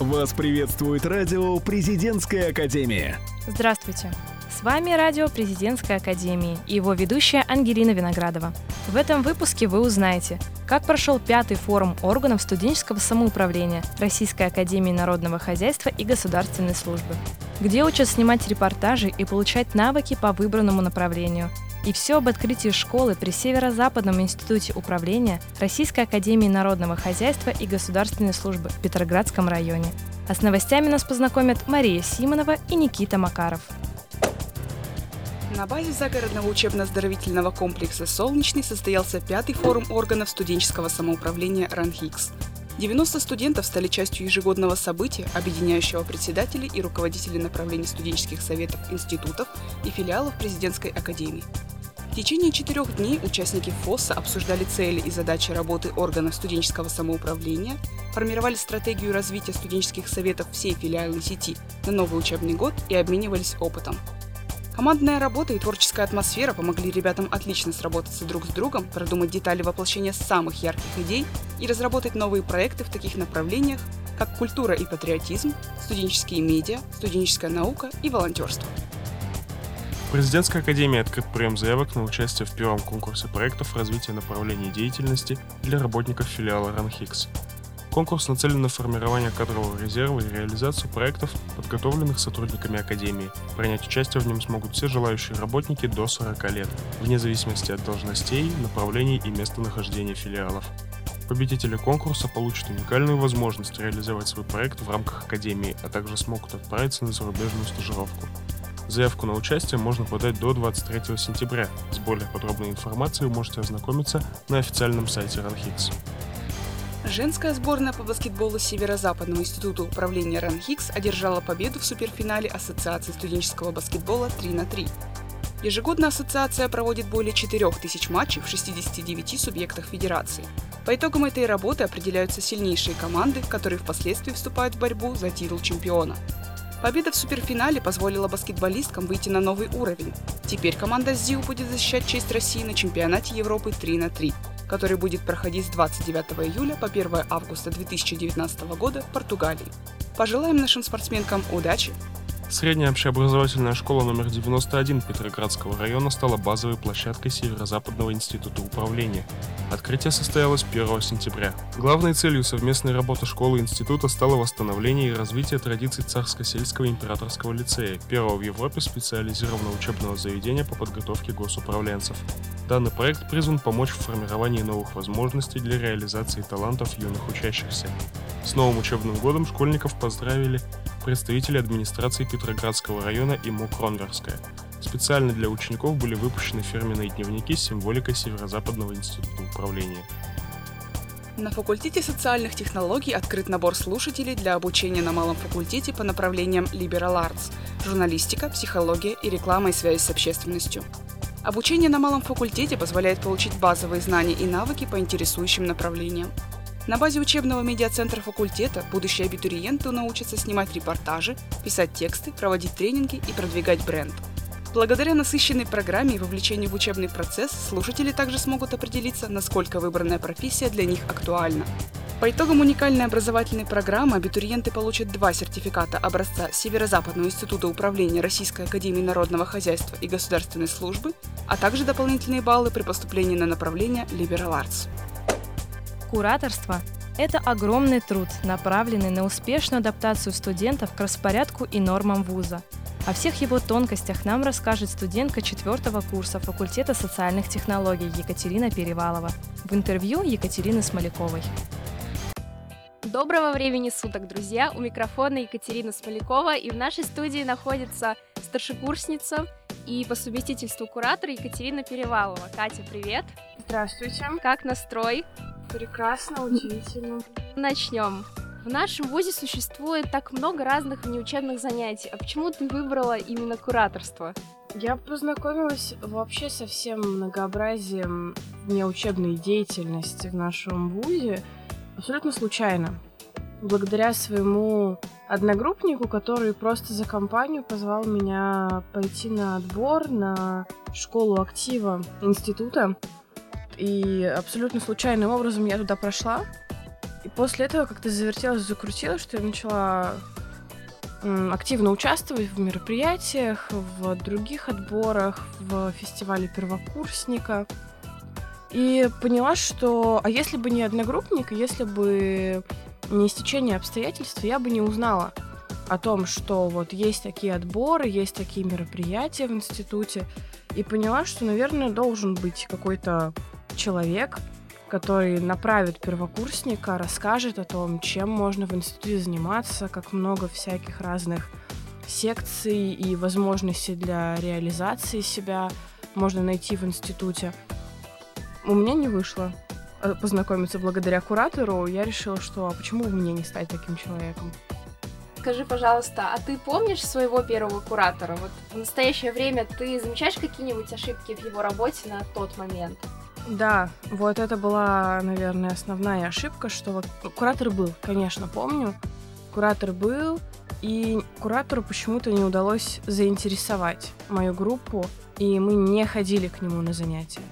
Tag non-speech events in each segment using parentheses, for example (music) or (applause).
Вас приветствует радио «Президентская академия». Здравствуйте. С вами радио «Президентской академии» и его ведущая Ангелина Виноградова. В этом выпуске вы узнаете, как прошел пятый форум органов студенческого самоуправления Российской академии народного хозяйства и государственной службы, где учат снимать репортажи и получать навыки по выбранному направлению – и все об открытии школы при Северо-Западном институте управления Российской академии народного хозяйства и государственной службы в Петроградском районе. А с новостями нас познакомят Мария Симонова и Никита Макаров. На базе загородного учебно-оздоровительного комплекса «Солнечный» состоялся пятый форум органов студенческого самоуправления «РАНХИКС». 90 студентов стали частью ежегодного события, объединяющего председателей и руководителей направлений студенческих советов институтов и филиалов президентской академии. В течение четырех дней участники ФОСа обсуждали цели и задачи работы органов студенческого самоуправления, формировали стратегию развития студенческих советов всей филиальной сети на новый учебный год и обменивались опытом. Командная работа и творческая атмосфера помогли ребятам отлично сработаться друг с другом, продумать детали воплощения самых ярких идей и разработать новые проекты в таких направлениях, как культура и патриотизм, студенческие медиа, студенческая наука и волонтерство. Президентской академии открыт прием заявок на участие в первом конкурсе проектов развития направлений деятельности для работников филиала РАНХИКС. Конкурс нацелен на формирование кадрового резерва и реализацию проектов, подготовленных сотрудниками Академии. Принять участие в нем смогут все желающие работники до 40 лет, вне зависимости от должностей, направлений и местонахождения филиалов. Победители конкурса получат уникальную возможность реализовать свой проект в рамках Академии, а также смогут отправиться на зарубежную стажировку. Заявку на участие можно подать до 23 сентября. С более подробной информацией вы можете ознакомиться на официальном сайте Ранхикс. Женская сборная по баскетболу Северо-Западного института управления РАНХИКС одержала победу в суперфинале Ассоциации студенческого баскетбола 3 на 3. Ежегодно ассоциация проводит более 4000 матчей в 69 субъектах федерации. По итогам этой работы определяются сильнейшие команды, которые впоследствии вступают в борьбу за титул чемпиона. Победа в суперфинале позволила баскетболисткам выйти на новый уровень. Теперь команда ЗИУ будет защищать честь России на чемпионате Европы 3 на 3, который будет проходить с 29 июля по 1 августа 2019 года в Португалии. Пожелаем нашим спортсменкам удачи, Средняя общеобразовательная школа номер 91 Петроградского района стала базовой площадкой Северо-Западного института управления. Открытие состоялось 1 сентября. Главной целью совместной работы школы и института стало восстановление и развитие традиций Царско-сельского императорского лицея, первого в Европе специализированного учебного заведения по подготовке госуправленцев. Данный проект призван помочь в формировании новых возможностей для реализации талантов юных учащихся. С новым учебным годом школьников поздравили представители администрации Петроградского района и МУК Ронгарская. Специально для учеников были выпущены фирменные дневники с символикой Северо-Западного института управления. На факультете социальных технологий открыт набор слушателей для обучения на малом факультете по направлениям Liberal Arts – журналистика, психология и реклама и связь с общественностью. Обучение на малом факультете позволяет получить базовые знания и навыки по интересующим направлениям. На базе учебного медиацентра факультета будущие абитуриенты научатся снимать репортажи, писать тексты, проводить тренинги и продвигать бренд. Благодаря насыщенной программе и вовлечению в учебный процесс слушатели также смогут определиться, насколько выбранная профессия для них актуальна. По итогам уникальной образовательной программы абитуриенты получат два сертификата образца Северо-Западного института управления Российской академии народного хозяйства и государственной службы, а также дополнительные баллы при поступлении на направление Liberal Arts. Кураторство – это огромный труд, направленный на успешную адаптацию студентов к распорядку и нормам вуза. О всех его тонкостях нам расскажет студентка четвертого курса факультета социальных технологий Екатерина Перевалова в интервью Екатерины Смоляковой. Доброго времени суток, друзья! У микрофона Екатерина Смолякова, и в нашей студии находится старшекурсница и по совместительству куратор Екатерина Перевалова. Катя, привет! Здравствуйте! Как настрой? Прекрасно, удивительно. Начнем. В нашем вузе существует так много разных внеучебных занятий. А почему ты выбрала именно кураторство? Я познакомилась вообще со всем многообразием внеучебной деятельности в нашем вузе абсолютно случайно. Благодаря своему одногруппнику, который просто за компанию позвал меня пойти на отбор на школу актива института. И абсолютно случайным образом я туда прошла. И после этого как-то завертелось, закрутилось, что я начала активно участвовать в мероприятиях, в других отборах, в фестивале первокурсника. И поняла, что... А если бы не одногруппник, если бы не стечение обстоятельств, я бы не узнала о том, что вот есть такие отборы, есть такие мероприятия в институте. И поняла, что, наверное, должен быть какой-то человек, который направит первокурсника, расскажет о том, чем можно в институте заниматься, как много всяких разных секций и возможностей для реализации себя можно найти в институте. У меня не вышло э, познакомиться благодаря куратору. Я решила, что а почему мне не стать таким человеком? Скажи, пожалуйста, а ты помнишь своего первого куратора? Вот в настоящее время ты замечаешь какие-нибудь ошибки в его работе на тот момент? Да, вот это была, наверное, основная ошибка, что вот куратор был, конечно, помню. Куратор был, и куратору почему-то не удалось заинтересовать мою группу, и мы не ходили к нему на занятия.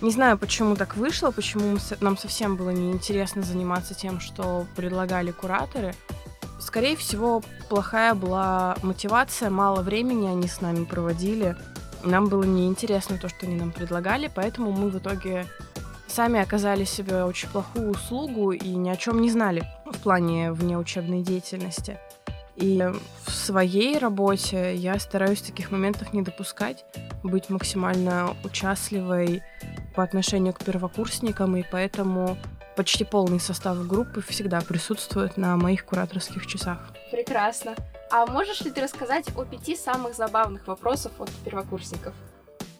Не знаю, почему так вышло, почему нам совсем было неинтересно заниматься тем, что предлагали кураторы. Скорее всего, плохая была мотивация, мало времени они с нами проводили. Нам было неинтересно то, что они нам предлагали, поэтому мы в итоге сами оказали себе очень плохую услугу и ни о чем не знали в плане внеучебной деятельности. И в своей работе я стараюсь таких моментов не допускать, быть максимально участливой по отношению к первокурсникам, и поэтому почти полный состав группы всегда присутствует на моих кураторских часах. Прекрасно. А можешь ли ты рассказать о пяти самых забавных вопросов от первокурсников?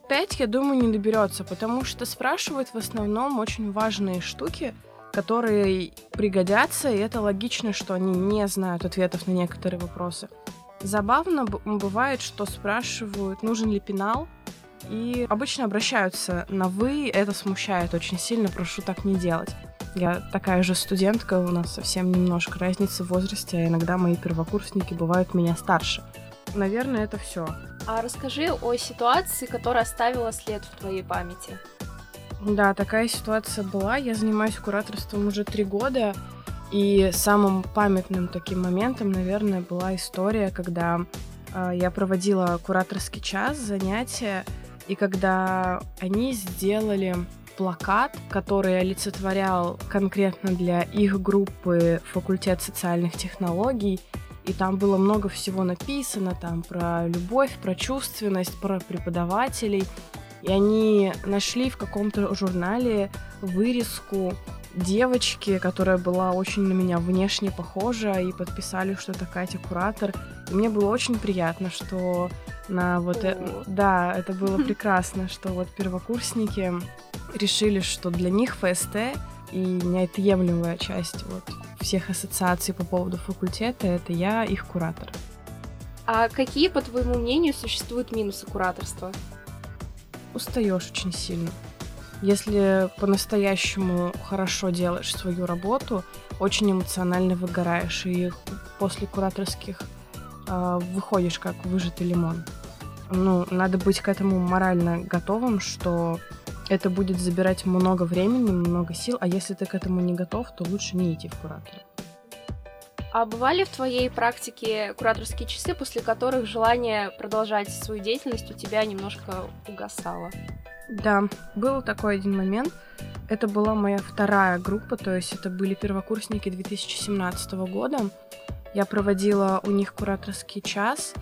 Пять, я думаю, не доберется, потому что спрашивают в основном очень важные штуки, которые пригодятся, и это логично, что они не знают ответов на некоторые вопросы. Забавно бывает, что спрашивают, нужен ли пенал, и обычно обращаются на «вы», это смущает очень сильно, прошу так не делать. Я такая же студентка, у нас совсем немножко разница в возрасте, а иногда мои первокурсники бывают меня старше. Наверное, это все. А расскажи о ситуации, которая оставила след в твоей памяти. Да, такая ситуация была. Я занимаюсь кураторством уже три года, и самым памятным таким моментом, наверное, была история, когда э, я проводила кураторский час, занятия, и когда они сделали плакат, который олицетворял конкретно для их группы факультет социальных технологий. И там было много всего написано, там про любовь, про чувственность, про преподавателей. И они нашли в каком-то журнале вырезку девочки, которая была очень на меня внешне похожа, и подписали, что это Катя Куратор. Мне было очень приятно, что на вот... Э... Да, это было (laughs) прекрасно, что вот первокурсники решили, что для них ФСТ и неотъемлемая часть вот всех ассоциаций по поводу факультета — это я, их куратор. А какие, по твоему мнению, существуют минусы кураторства? Устаешь очень сильно. Если по-настоящему хорошо делаешь свою работу, очень эмоционально выгораешь, и после кураторских выходишь как выжатый лимон. Ну, надо быть к этому морально готовым, что это будет забирать много времени, много сил, а если ты к этому не готов, то лучше не идти в куратор. А бывали в твоей практике кураторские часы, после которых желание продолжать свою деятельность у тебя немножко угасало? Да, был такой один момент. Это была моя вторая группа, то есть это были первокурсники 2017 года. Я проводила у них кураторский час.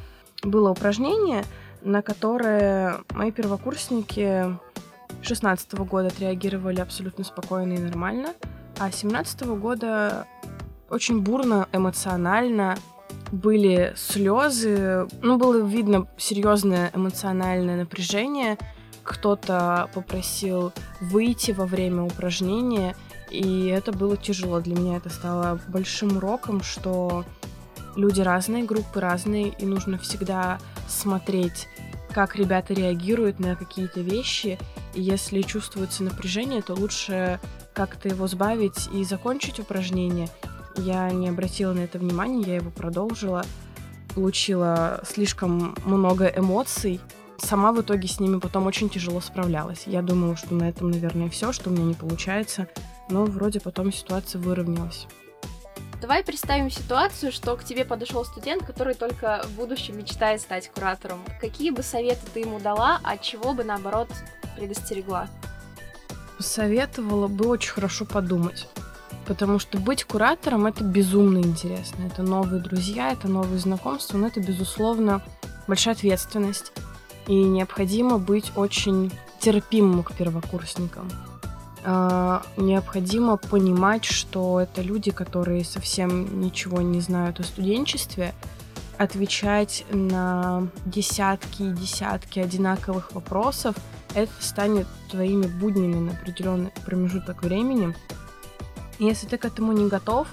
Было упражнение, на которое мои первокурсники 16 года отреагировали абсолютно спокойно и нормально, а 17 года очень бурно, эмоционально, были слезы, ну, было видно серьезное эмоциональное напряжение. Кто-то попросил выйти во время упражнения, и это было тяжело. Для меня это стало большим уроком, что люди разные, группы разные, и нужно всегда смотреть как ребята реагируют на какие-то вещи. И если чувствуется напряжение, то лучше как-то его сбавить и закончить упражнение. Я не обратила на это внимания, я его продолжила. Получила слишком много эмоций. Сама в итоге с ними потом очень тяжело справлялась. Я думала, что на этом, наверное, все, что у меня не получается. Но вроде потом ситуация выровнялась. Давай представим ситуацию, что к тебе подошел студент, который только в будущем мечтает стать куратором. Какие бы советы ты ему дала, а чего бы наоборот предостерегла? Советовала бы очень хорошо подумать. Потому что быть куратором это безумно интересно. Это новые друзья, это новые знакомства, но это, безусловно, большая ответственность. И необходимо быть очень терпимым к первокурсникам. А, необходимо понимать, что это люди, которые совсем ничего не знают о студенчестве, отвечать на десятки и десятки одинаковых вопросов, это станет твоими буднями на определенный промежуток времени. Если ты к этому не готов,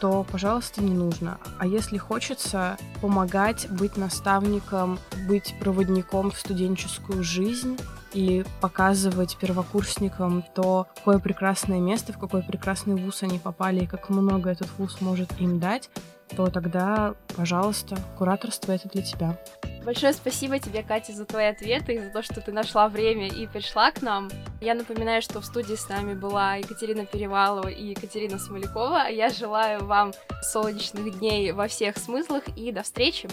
то, пожалуйста, не нужно. А если хочется помогать, быть наставником, быть проводником в студенческую жизнь, и показывать первокурсникам то, какое прекрасное место, в какой прекрасный вуз они попали и как много этот вуз может им дать, то тогда, пожалуйста, кураторство это для тебя. Большое спасибо тебе, Катя, за твои ответы и за то, что ты нашла время и пришла к нам. Я напоминаю, что в студии с нами была Екатерина Перевалова и Екатерина Смолякова. Я желаю вам солнечных дней во всех смыслах и до встречи!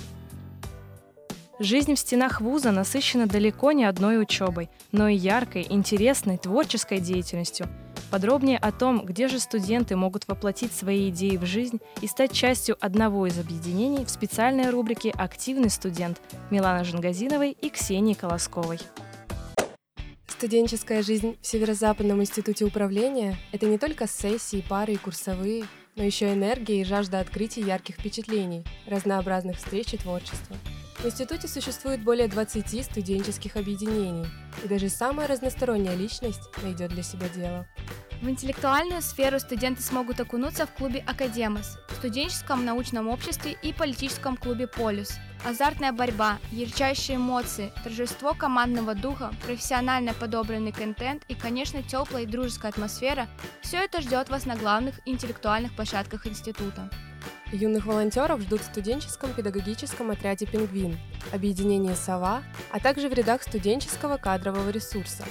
Жизнь в стенах вуза насыщена далеко не одной учебой, но и яркой, интересной, творческой деятельностью. Подробнее о том, где же студенты могут воплотить свои идеи в жизнь и стать частью одного из объединений в специальной рубрике «Активный студент» Милана Жангазиновой и Ксении Колосковой. Студенческая жизнь в Северо-Западном институте управления – это не только сессии, пары и курсовые, но еще энергия и жажда открытий ярких впечатлений, разнообразных встреч и творчества – в институте существует более 20 студенческих объединений, и даже самая разносторонняя личность найдет для себя дело. В интеллектуальную сферу студенты смогут окунуться в клубе «Академос», студенческом научном обществе и политическом клубе «Полюс». Азартная борьба, ярчайшие эмоции, торжество командного духа, профессионально подобранный контент и, конечно, теплая и дружеская атмосфера – все это ждет вас на главных интеллектуальных площадках института. Юных волонтеров ждут в студенческом педагогическом отряде «Пингвин», объединении «Сова», а также в рядах студенческого кадрового ресурса.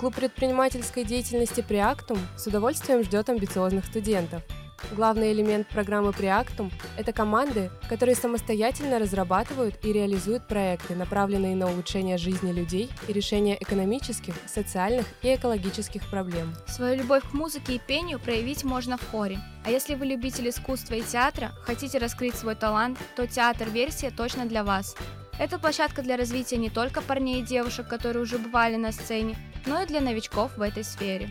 Клуб предпринимательской деятельности «Приактум» с удовольствием ждет амбициозных студентов – Главный элемент программы Preactum – это команды, которые самостоятельно разрабатывают и реализуют проекты, направленные на улучшение жизни людей и решение экономических, социальных и экологических проблем. Свою любовь к музыке и пению проявить можно в хоре. А если вы любитель искусства и театра, хотите раскрыть свой талант, то театр-версия точно для вас. Это площадка для развития не только парней и девушек, которые уже бывали на сцене, но и для новичков в этой сфере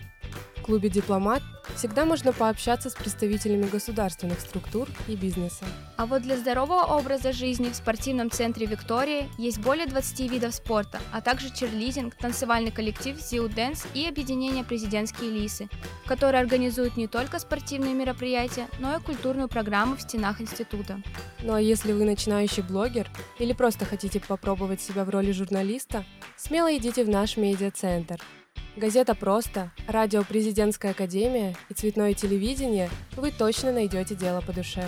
клубе «Дипломат» всегда можно пообщаться с представителями государственных структур и бизнеса. А вот для здорового образа жизни в спортивном центре «Виктория» есть более 20 видов спорта, а также черлизинг, танцевальный коллектив «Зиу Дэнс» и объединение «Президентские лисы», которые организуют не только спортивные мероприятия, но и культурную программу в стенах института. Ну а если вы начинающий блогер или просто хотите попробовать себя в роли журналиста, смело идите в наш медиацентр – Газета «Просто», радио «Президентская академия» и цветное телевидение вы точно найдете дело по душе.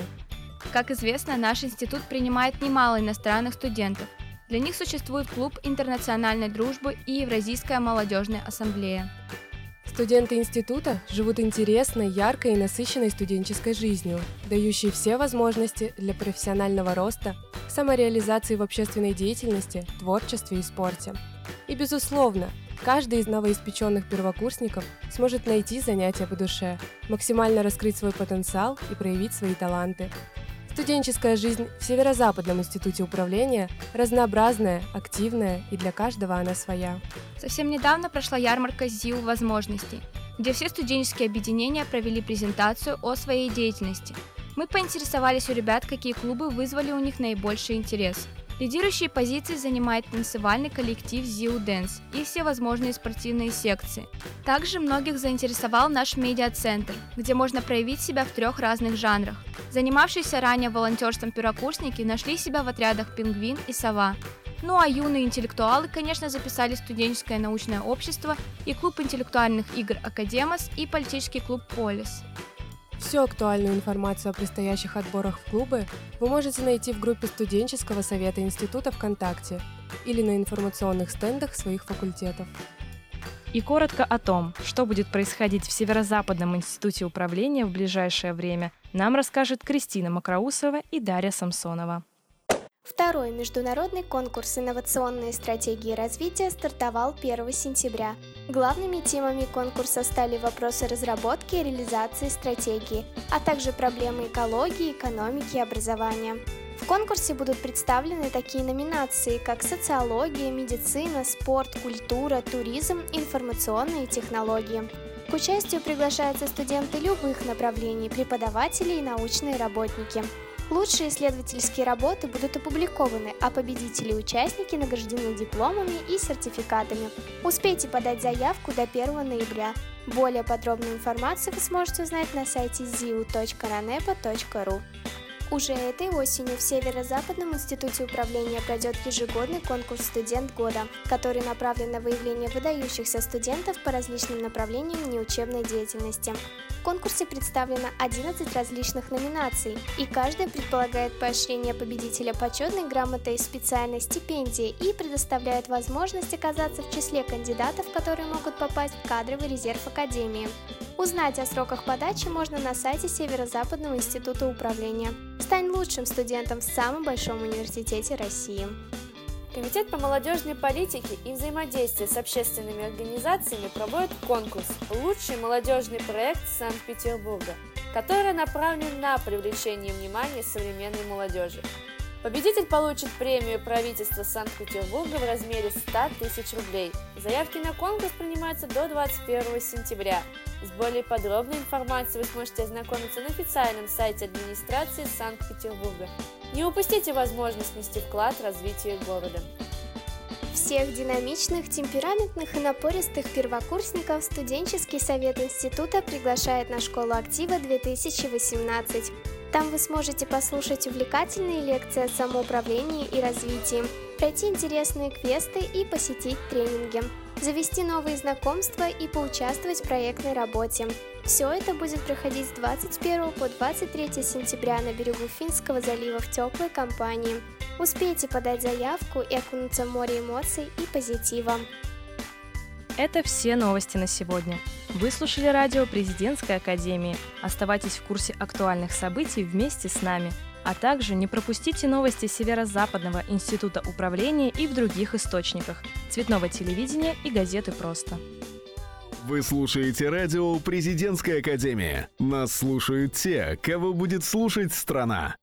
Как известно, наш институт принимает немало иностранных студентов. Для них существует клуб интернациональной дружбы и Евразийская молодежная ассамблея. Студенты института живут интересной, яркой и насыщенной студенческой жизнью, дающей все возможности для профессионального роста, самореализации в общественной деятельности, творчестве и спорте. И, безусловно, Каждый из новоиспеченных первокурсников сможет найти занятия по душе, максимально раскрыть свой потенциал и проявить свои таланты. Студенческая жизнь в Северо-Западном институте управления разнообразная, активная и для каждого она своя. Совсем недавно прошла ярмарка ЗИУ возможностей, где все студенческие объединения провели презентацию о своей деятельности. Мы поинтересовались у ребят, какие клубы вызвали у них наибольший интерес – Лидирующие позиции занимает танцевальный коллектив Zio Dance и все возможные спортивные секции. Также многих заинтересовал наш медиацентр, где можно проявить себя в трех разных жанрах. Занимавшиеся ранее волонтерством первокурсники нашли себя в отрядах «Пингвин» и «Сова», ну а юные интеллектуалы, конечно, записали студенческое научное общество и клуб интеллектуальных игр «Академос» и политический клуб «Полис». Всю актуальную информацию о предстоящих отборах в клубы вы можете найти в группе студенческого совета института ВКонтакте или на информационных стендах своих факультетов. И коротко о том, что будет происходить в Северо-Западном институте управления в ближайшее время, нам расскажет Кристина Макроусова и Дарья Самсонова. Второй международный конкурс «Инновационные стратегии развития» стартовал 1 сентября. Главными темами конкурса стали вопросы разработки и реализации стратегии, а также проблемы экологии, экономики и образования. В конкурсе будут представлены такие номинации, как социология, медицина, спорт, культура, туризм, информационные технологии. К участию приглашаются студенты любых направлений, преподаватели и научные работники. Лучшие исследовательские работы будут опубликованы, а победители и участники награждены дипломами и сертификатами. Успейте подать заявку до 1 ноября. Более подробную информацию вы сможете узнать на сайте ziu.ranepa.ru. Уже этой осенью в Северо-Западном институте управления пройдет ежегодный конкурс «Студент года», который направлен на выявление выдающихся студентов по различным направлениям неучебной деятельности. Конкурсе представлено 11 различных номинаций, и каждая предполагает поощрение победителя почетной грамотой специальной стипендии и предоставляет возможность оказаться в числе кандидатов, которые могут попасть в кадровый резерв Академии. Узнать о сроках подачи можно на сайте Северо-Западного института управления. Стань лучшим студентом в самом большом университете России. Комитет по молодежной политике и взаимодействию с общественными организациями проводит конкурс «Лучший молодежный проект Санкт-Петербурга», который направлен на привлечение внимания современной молодежи. Победитель получит премию правительства Санкт-Петербурга в размере 100 тысяч рублей. Заявки на конкурс принимаются до 21 сентября. С более подробной информацией вы сможете ознакомиться на официальном сайте администрации Санкт-Петербурга. Не упустите возможность внести вклад в развитие города. Всех динамичных, темпераментных и напористых первокурсников студенческий совет института приглашает на школу актива 2018. Там вы сможете послушать увлекательные лекции о самоуправлении и развитии, пройти интересные квесты и посетить тренинги, завести новые знакомства и поучаствовать в проектной работе. Все это будет проходить с 21 по 23 сентября на берегу Финского залива в теплой компании. Успейте подать заявку и окунуться в море эмоций и позитива. Это все новости на сегодня. Вы слушали радио Президентской Академии. Оставайтесь в курсе актуальных событий вместе с нами. А также не пропустите новости Северо-Западного института управления и в других источниках, цветного телевидения и газеты «Просто». Вы слушаете радио «Президентская академия». Нас слушают те, кого будет слушать страна.